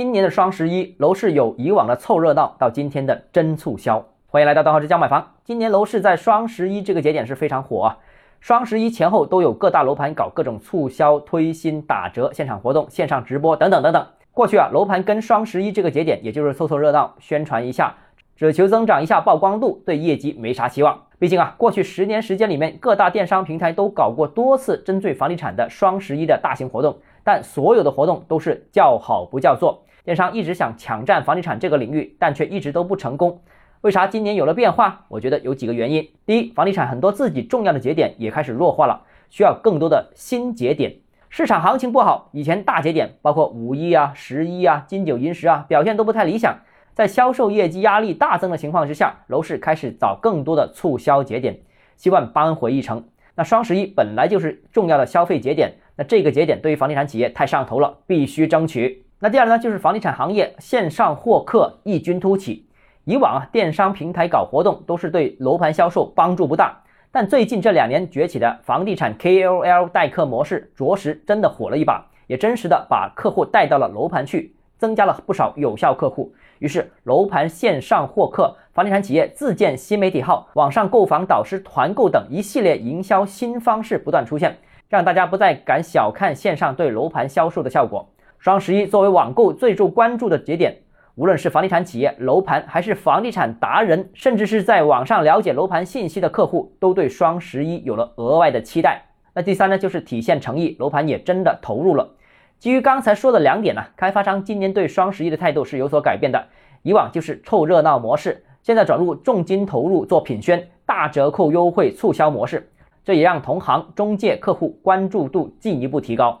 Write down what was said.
今年的双十一楼市有以往的凑热闹，到今天的真促销。欢迎来到邓浩之家买房。今年楼市在双十一这个节点是非常火啊，双十一前后都有各大楼盘搞各种促销、推新、打折、现场活动、线上直播等等等等。过去啊，楼盘跟双十一这个节点，也就是凑凑热闹、宣传一下，只求增长一下曝光度，对业绩没啥期望。毕竟啊，过去十年时间里面，各大电商平台都搞过多次针对房地产的双十一的大型活动，但所有的活动都是叫好不叫座。电商一直想抢占房地产这个领域，但却一直都不成功。为啥今年有了变化？我觉得有几个原因。第一，房地产很多自己重要的节点也开始弱化了，需要更多的新节点。市场行情不好，以前大节点包括五一啊、十一啊、金九银十啊，表现都不太理想。在销售业绩压力大增的情况之下，楼市开始找更多的促销节点，希望扳回一城。那双十一本来就是重要的消费节点，那这个节点对于房地产企业太上头了，必须争取。那第二呢，就是房地产行业线上获客异军突起。以往啊，电商平台搞活动都是对楼盘销售帮助不大，但最近这两年崛起的房地产 KOL 代客模式，着实真的火了一把，也真实的把客户带到了楼盘去，增加了不少有效客户。于是，楼盘线上获客，房地产企业自建新媒体号、网上购房导师、团购等一系列营销新方式不断出现，让大家不再敢小看线上对楼盘销售的效果。双十一作为网购最受关注的节点，无论是房地产企业、楼盘，还是房地产达人，甚至是在网上了解楼盘信息的客户，都对双十一有了额外的期待。那第三呢，就是体现诚意，楼盘也真的投入了。基于刚才说的两点呢，开发商今年对双十一的态度是有所改变的。以往就是凑热闹模式，现在转入重金投入做品宣、大折扣优惠促销模式，这也让同行、中介、客户关注度进一步提高。